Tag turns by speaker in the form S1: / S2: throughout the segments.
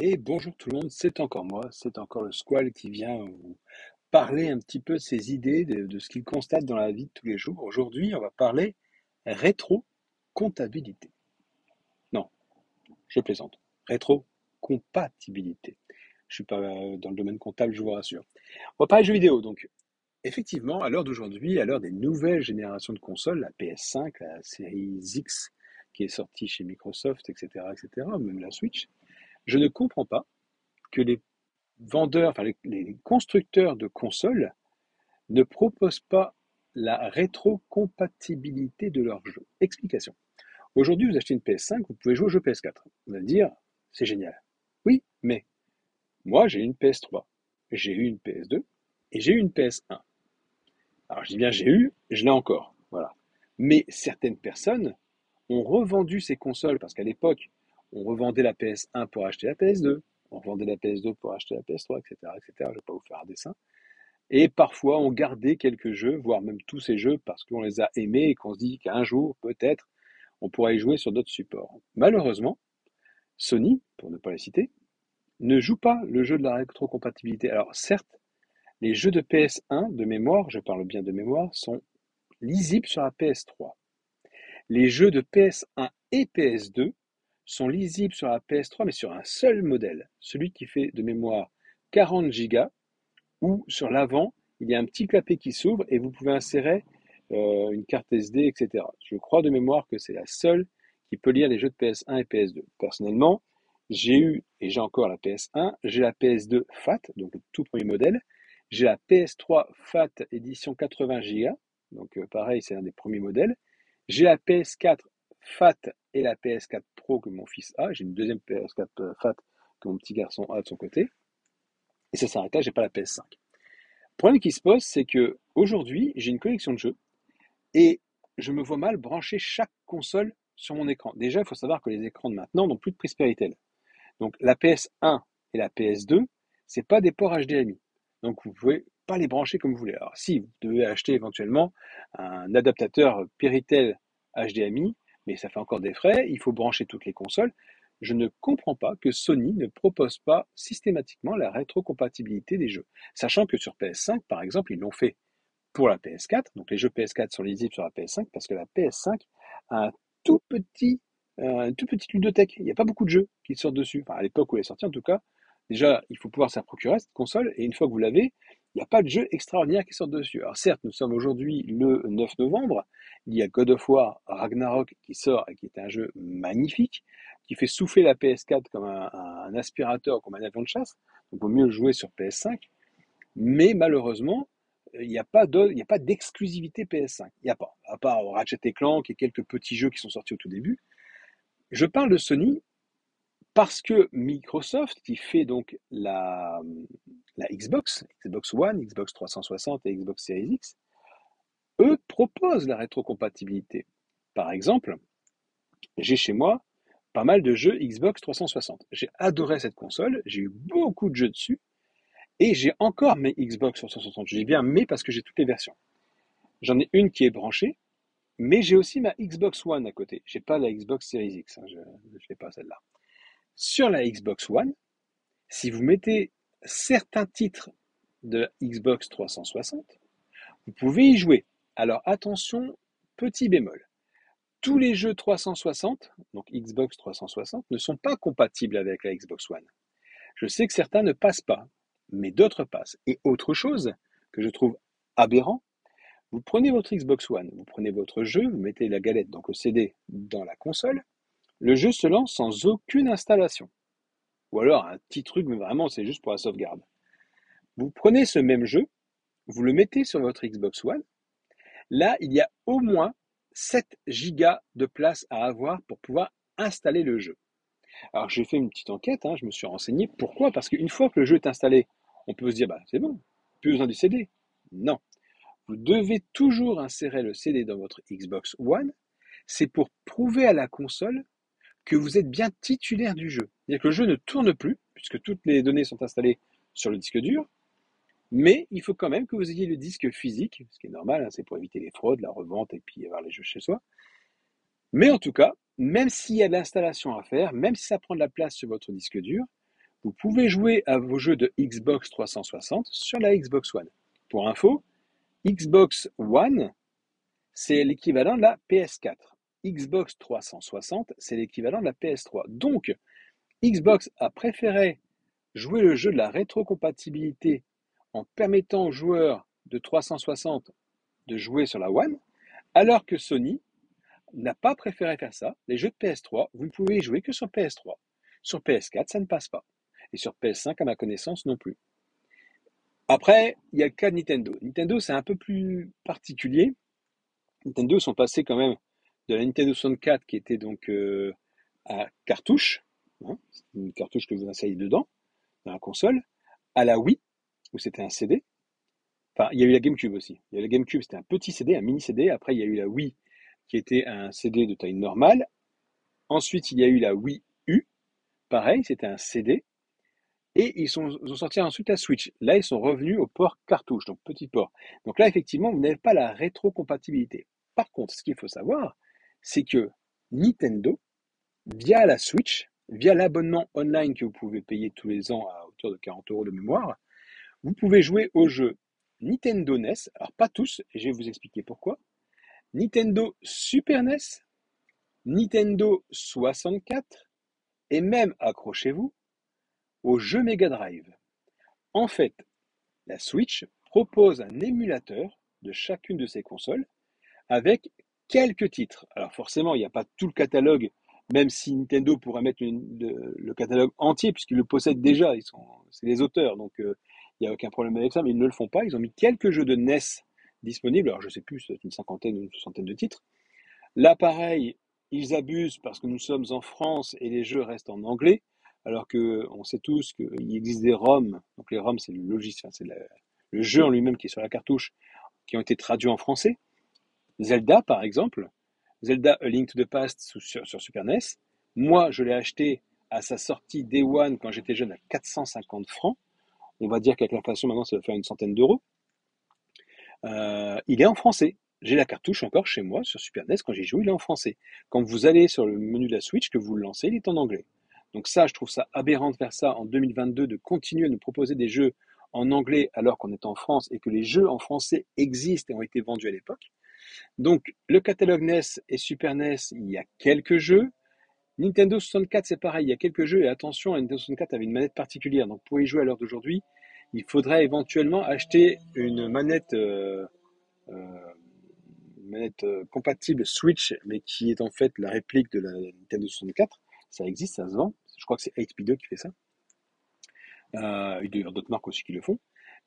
S1: Et bonjour tout le monde, c'est encore moi, c'est encore le Squall qui vient vous parler un petit peu de ses idées, de, ce qu'il constate dans la vie de tous les jours. Aujourd'hui, on va parler rétro-comptabilité. Non, je plaisante. Rétro-compatibilité. Je suis pas dans le domaine comptable, je vous rassure. On va parler jeux vidéo. Donc, effectivement, à l'heure d'aujourd'hui, à l'heure des nouvelles générations de consoles, la PS5, la série X qui est sortie chez Microsoft, etc., etc., même la Switch, je ne comprends pas que les vendeurs, enfin constructeurs de consoles ne proposent pas la rétrocompatibilité de leurs jeux. Explication. Aujourd'hui, vous achetez une PS5, vous pouvez jouer au jeu PS4. Vous allez dire, c'est génial. Oui, mais moi, j'ai une PS3, j'ai eu une PS2 et j'ai eu une PS1. Alors, je dis bien j'ai eu, je l'ai encore. Voilà. Mais certaines personnes ont revendu ces consoles parce qu'à l'époque, on revendait la PS1 pour acheter la PS2, on revendait la PS2 pour acheter la PS3, etc., etc. Je ne vais pas vous faire un dessin. Et parfois, on gardait quelques jeux, voire même tous ces jeux, parce qu'on les a aimés et qu'on se dit qu'un jour, peut-être, on pourra y jouer sur d'autres supports. Malheureusement, Sony, pour ne pas les citer, ne joue pas le jeu de la rétrocompatibilité. Alors certes, les jeux de PS1 de mémoire, je parle bien de mémoire, sont lisibles sur la PS3. Les jeux de PS1 et PS2 sont lisibles sur la PS3, mais sur un seul modèle, celui qui fait de mémoire 40 Go, où sur l'avant, il y a un petit clapet qui s'ouvre et vous pouvez insérer euh, une carte SD, etc. Je crois de mémoire que c'est la seule qui peut lire les jeux de PS1 et PS2. Personnellement, j'ai eu, et j'ai encore la PS1, j'ai la PS2 FAT, donc le tout premier modèle, j'ai la PS3 FAT édition 80 Go, donc euh, pareil, c'est un des premiers modèles, j'ai la PS4 FAT et la PS4 Pro que mon fils a. J'ai une deuxième PS4 euh, FAT que mon petit garçon a de son côté. Et ça s'arrête là, j'ai pas la PS5. Le problème qui se pose, c'est que aujourd'hui, j'ai une collection de jeux et je me vois mal brancher chaque console sur mon écran. Déjà, il faut savoir que les écrans de maintenant n'ont plus de prise Péritel. Donc la PS1 et la PS2, c'est pas des ports HDMI. Donc vous pouvez pas les brancher comme vous voulez. Alors si vous devez acheter éventuellement un adaptateur Péritel HDMI, mais ça fait encore des frais, il faut brancher toutes les consoles. Je ne comprends pas que Sony ne propose pas systématiquement la rétrocompatibilité des jeux. Sachant que sur PS5, par exemple, ils l'ont fait pour la PS4. Donc les jeux PS4 sont lisibles sur la PS5 parce que la PS5 a un tout petit, euh, une ludothèque. Il n'y a pas beaucoup de jeux qui sortent dessus. À l'époque où elle est sortie, en tout cas. Déjà, il faut pouvoir s'en procurer cette console. Et une fois que vous l'avez, n'y a pas de jeu extraordinaire qui sort dessus. Alors certes, nous sommes aujourd'hui le 9 novembre, il y a God of War Ragnarok qui sort et qui est un jeu magnifique, qui fait souffler la PS4 comme un, aspirateur, comme un avion de chasse, donc il vaut mieux jouer sur PS5, mais malheureusement, il n'y a pas d'exclusivité PS5, il n'y a pas, à part Ratchet Clank et quelques petits jeux qui sont sortis au tout début. Je parle de Sony parce que Microsoft, qui fait donc la, Xbox, Xbox One, Xbox 360 et Xbox Series X, eux proposent la rétrocompatibilité. Par exemple, j'ai chez moi pas mal de jeux Xbox 360. J'ai adoré cette console, j'ai eu beaucoup de jeux dessus, et j'ai encore mes Xbox 360. Je dis bien mais parce que j'ai toutes les versions. J'en ai une qui est branchée, mais j'ai aussi ma Xbox One à côté. J'ai pas la Xbox Series X, hein, je ne fais pas celle-là. Sur la Xbox One, si vous mettez certains titres de Xbox 360, vous pouvez y jouer. Alors attention, petit bémol. Tous les jeux 360, donc Xbox 360, ne sont pas compatibles avec la Xbox One. Je sais que certains ne passent pas, mais d'autres passent. Et autre chose que je trouve aberrant, vous prenez votre Xbox One, vous prenez votre jeu, vous mettez la galette, donc le CD, dans la console, le jeu se lance sans aucune installation. Ou alors un petit truc, mais vraiment c'est juste pour la sauvegarde. Vous prenez ce même jeu, vous le mettez sur votre Xbox One. Là, il y a au moins 7 gigas de place à avoir pour pouvoir installer le jeu. Alors j'ai fait une petite enquête, hein, je me suis renseigné. Pourquoi? Parce qu'une fois que le jeu est installé, on peut se dire, bah, c'est bon, plus besoin du CD. Non. Vous devez toujours insérer le CD dans votre Xbox One. C'est pour prouver à la console que vous êtes bien titulaire du jeu. C'est-à-dire que le jeu ne tourne plus, puisque toutes les données sont installées sur le disque dur, mais il faut quand même que vous ayez le disque physique, ce qui est normal, hein, c'est pour éviter les fraudes, la revente et puis avoir les jeux chez soi. Mais en tout cas, même s'il y a de l'installation à faire, même si ça prend de la place sur votre disque dur, vous pouvez jouer à vos jeux de Xbox 360 sur la Xbox One. Pour info, Xbox One, c'est l'équivalent de la PS4. Xbox 360, c'est l'équivalent de la PS3. Donc, Xbox a préféré jouer le jeu de la rétrocompatibilité en permettant aux joueurs de 360 de jouer sur la One, alors que Sony n'a pas préféré faire ça. Les jeux de PS3, vous ne pouvez y jouer que sur PS3. Sur PS4, ça ne passe pas. Et sur PS5, à ma connaissance, non plus. Après, il y a le cas de Nintendo. Nintendo, c'est un peu plus particulier. Nintendo sont passés quand même de la Nintendo 64 qui était donc euh, à cartouche, hein, une cartouche que vous insériez dedans, dans la console, à la Wii, où c'était un CD. Enfin, il y a eu la GameCube aussi. Il y a la GameCube, c'était un petit CD, un mini CD. Après, il y a eu la Wii, qui était un CD de taille normale. Ensuite, il y a eu la Wii U. Pareil, c'était un CD. Et ils, sont, ils ont sorti ensuite la Switch. Là, ils sont revenus au port cartouche, donc petit port. Donc là, effectivement, vous n'avez pas la rétrocompatibilité. Par contre, ce qu'il faut savoir, c'est que Nintendo, via la Switch, via l'abonnement online que vous pouvez payer tous les ans à hauteur de 40 euros de mémoire, vous pouvez jouer aux jeux Nintendo NES, alors pas tous, et je vais vous expliquer pourquoi, Nintendo Super NES, Nintendo 64, et même, accrochez-vous, aux jeux Mega Drive. En fait, la Switch propose un émulateur de chacune de ces consoles avec quelques titres. Alors forcément, il n'y a pas tout le catalogue, même si Nintendo pourrait mettre le, catalogue entier, puisqu'ils le possèdent déjà, c'est les auteurs, donc euh, il n'y a aucun problème avec ça, mais ils ne le font pas. Ils ont mis quelques jeux de NES disponibles, alors je ne sais plus, c'est une cinquantaine ou une soixantaine de titres. Là, pareil, ils abusent parce que nous sommes en France et les jeux restent en anglais, alors que on sait tous qu'il existe des ROM, donc les ROM c'est le logiciel, c'est le jeu en lui-même qui est sur la cartouche, qui ont été traduits en français. Zelda, par exemple, Zelda A Link to the Past sur, Super NES, moi, je l'ai acheté à sa sortie Day One quand j'étais jeune à 450 francs. On va dire qu'avec l'inflation, maintenant, ça va faire une centaine d'euros. Euh, il est en français. J'ai la cartouche encore chez moi sur Super NES. Quand j'y joue, il est en français. Quand vous allez sur le menu de la Switch, que vous le lancez, il est en anglais. Donc ça, je trouve ça aberrant de faire ça en 2022, de continuer à nous proposer des jeux en anglais alors qu'on est en France et que les jeux en français existent et ont été vendus à l'époque. Donc, le catalogue NES et Super NES, il y a quelques jeux. Nintendo 64, c'est pareil, il y a quelques jeux. Et attention, Nintendo 64 avait une manette particulière. Donc, pour y jouer à l'heure d'aujourd'hui, il faudrait éventuellement acheter une manette, euh, euh, euh, compatible Switch, mais qui est en fait la réplique de la Nintendo 64. Ça existe, ça se vend. Je crois que c'est 8 qui fait ça. Il y a d'autres marques aussi qui le font.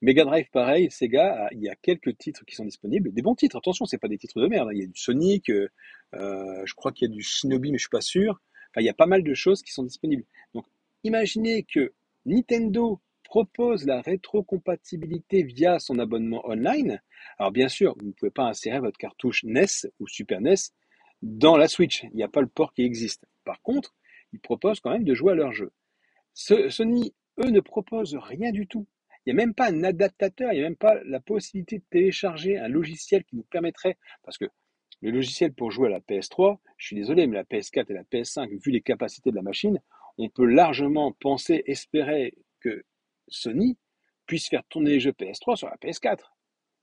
S1: Mega Drive, pareil, Sega, il y a quelques titres qui sont disponibles, des bons titres. Attention, c'est pas des titres de merde. Hein. Il y a du Sonic, euh, euh, je crois qu'il y a du Shinobi, mais je suis pas sûr. Enfin, il y a pas mal de choses qui sont disponibles. Donc, imaginez que Nintendo propose la rétrocompatibilité via son abonnement online. Alors, bien sûr, vous ne pouvez pas insérer votre cartouche NES ou Super NES dans la Switch. Il n'y a pas le port qui existe. Par contre, ils proposent quand même de jouer à leur jeu. Sony, eux, ne proposent rien du tout. Il n'y a même pas un adaptateur, il n'y a même pas la possibilité de télécharger un logiciel qui nous permettrait, parce que le logiciel pour jouer à la PS3, je suis désolé, mais la PS4 et la PS5, vu les capacités de la machine, on peut largement penser, espérer que Sony puisse faire tourner les jeux PS3 sur la PS4.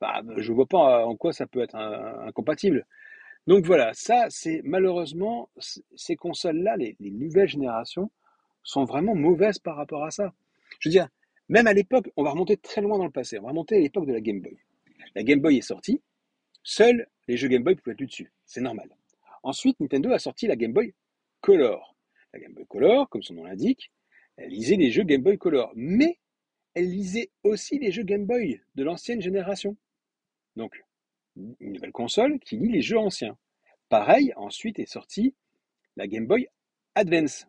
S1: Bah, je ne vois pas en quoi ça peut être incompatible. Donc voilà, ça, c'est malheureusement, ces consoles-là, les, les, nouvelles générations, sont vraiment mauvaises par rapport à ça. Je veux dire, même à l'époque, on va remonter très loin dans le passé, on va remonter à l'époque de la Game Boy. La Game Boy est sortie, seuls les jeux Game Boy pouvaient être dessus, c'est normal. Ensuite, Nintendo a sorti la Game Boy Color. La Game Boy Color, comme son nom l'indique, elle lisait les jeux Game Boy Color, mais elle lisait aussi les jeux Game Boy de l'ancienne génération. Donc, une nouvelle console qui lit les jeux anciens. Pareil, ensuite est sortie la Game Boy Advance.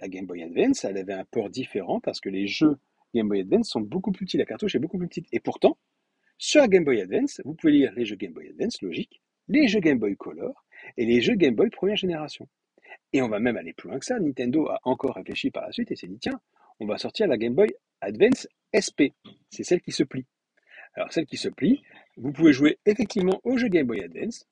S1: La Game Boy Advance, elle avait un port différent parce que les jeux Game Boy Advance sont beaucoup plus petits, la cartouche est beaucoup plus petite. Et pourtant, sur la Game Boy Advance, vous pouvez lire les jeux Game Boy Advance, logique, les jeux Game Boy Color et les jeux Game Boy première génération. Et on va même aller plus loin que ça. Nintendo a encore réfléchi par la suite et s'est dit tiens, on va sortir la Game Boy Advance SP. C'est celle qui se plie. Alors celle qui se plie, vous pouvez jouer effectivement au jeu Game Boy Advance,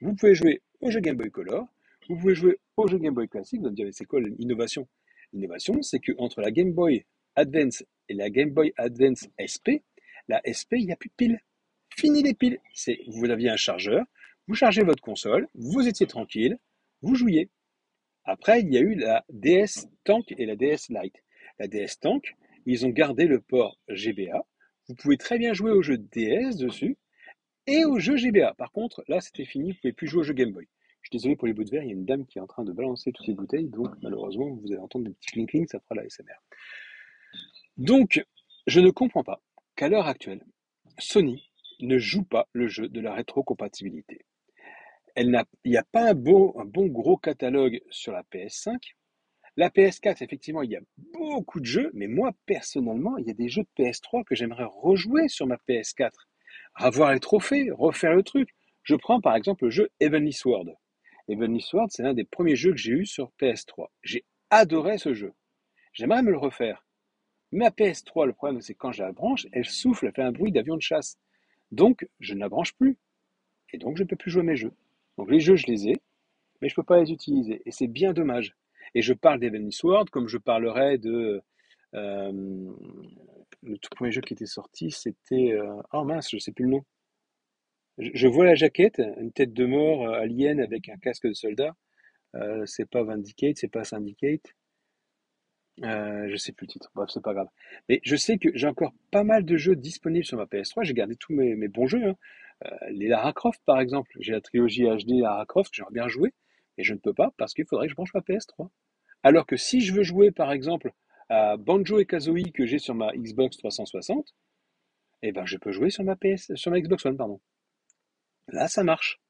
S1: vous pouvez jouer au jeu Game Boy Color, vous pouvez jouer au jeu Game Boy classique, vous allez dire c'est quoi l'innovation L'innovation, c'est que entre la Game Boy Advance et la Game Boy Advance SP, la SP, il n'y a plus de piles. Fini les piles. C'est, vous aviez un chargeur, vous chargez votre console, vous étiez tranquille, vous jouiez. Après, il y a eu la DS Tank et la DS Lite. La DS Tank, ils ont gardé le port GBA. Vous pouvez très bien jouer au jeu DS dessus et au jeu GBA. Par contre, là, c'était fini, vous ne pouvez plus jouer au jeu Game Boy. Je suis désolé pour les bouts de verre, il y a une dame qui est en train de balancer toutes les bouteilles, donc malheureusement, vous allez entendre des petits clink ça fera la SMR. Donc, je ne comprends pas qu'à l'heure actuelle, Sony ne joue pas le jeu de la rétrocompatibilité. Il n'y a pas un bon, un bon gros catalogue sur la PS5. La PS4, effectivement, il y a beaucoup de jeux, mais moi, personnellement, il y a des jeux de PS3 que j'aimerais rejouer sur ma PS4. Avoir les trophées, refaire le truc. Je prends par exemple le jeu Heavenly Sword. Heavenly Sword, c'est l'un des premiers jeux que j'ai eu sur PS3. J'ai adoré ce jeu. J'aimerais me le refaire. Ma PS3, le problème, c'est quand je la branche, elle souffle, elle fait un bruit d'avion de chasse. Donc, je ne la branche plus. Et donc, je ne peux plus jouer mes jeux. Donc, les jeux, je les ai, mais je ne peux pas les utiliser. Et c'est bien dommage. Et je parle d'Heavenly Sword comme je parlerai de. Euh, le tout premier jeu qui était sorti, c'était. Euh, oh mince, je ne sais plus le nom. Je, vois la jaquette, une tête de mort euh, alien avec un casque de soldat. C'est pas Vindicate, c'est pas Syndicate. Euh, je sais plus le titre, bref, c'est pas grave. Mais je sais que j'ai encore pas mal de jeux disponibles sur ma PS3. J'ai gardé tous mes, bons jeux. Hein. Euh, les Lara Croft, par exemple. J'ai la trilogie HD Lara Croft j'aimerais bien jouer, mais je ne peux pas parce qu'il faudrait que je branche ma PS3. Alors que si je veux jouer, par exemple, à Banjo et Kazooie que j'ai sur ma Xbox 360, eh ben, je peux jouer sur ma PS, sur ma Xbox One, pardon. Là, ça marche.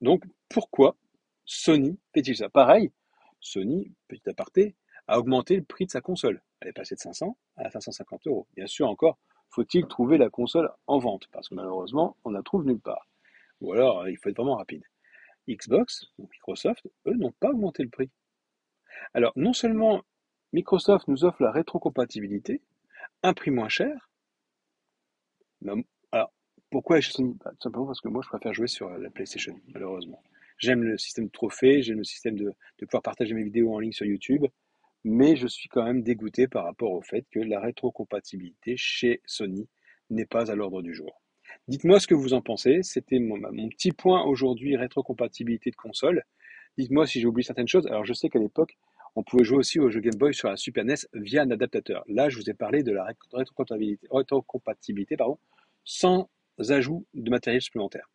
S1: Donc, pourquoi Sony fait-il ça? Pareil, Sony, petit aparté, a augmenté le prix de sa console. Elle est passée de 500 à 550 euros. Bien sûr, encore, faut-il trouver la console en vente Parce que malheureusement, on la trouve nulle part. Ou alors, il faut être vraiment rapide. Xbox, ou Microsoft, eux, n'ont pas augmenté le prix. Alors, non seulement Microsoft nous offre la rétrocompatibilité, un prix moins cher, alors, pourquoi chez Sony Tout simplement parce que moi, je préfère jouer sur la PlayStation, malheureusement. J'aime le système de trophées, j'aime le système de pouvoir partager mes vidéos en ligne sur YouTube mais je suis quand même dégoûté par rapport au fait que la rétrocompatibilité chez Sony n'est pas à l'ordre du jour. Dites-moi ce que vous en pensez. C'était mon, petit point aujourd'hui, rétrocompatibilité de console. Dites-moi si j'ai oublié certaines choses. Alors je sais qu'à l'époque, on pouvait jouer aussi au jeu Game Boy sur la Super NES via un adaptateur. Là, je vous ai parlé de la rétrocompatibilité, sans ajout de matériel supplémentaire.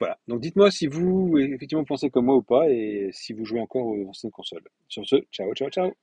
S1: Voilà. Donc dites-moi si vous effectivement pensez comme moi ou pas et si vous jouez encore aux anciennes consoles. Sur ce, ciao, ciao, ciao.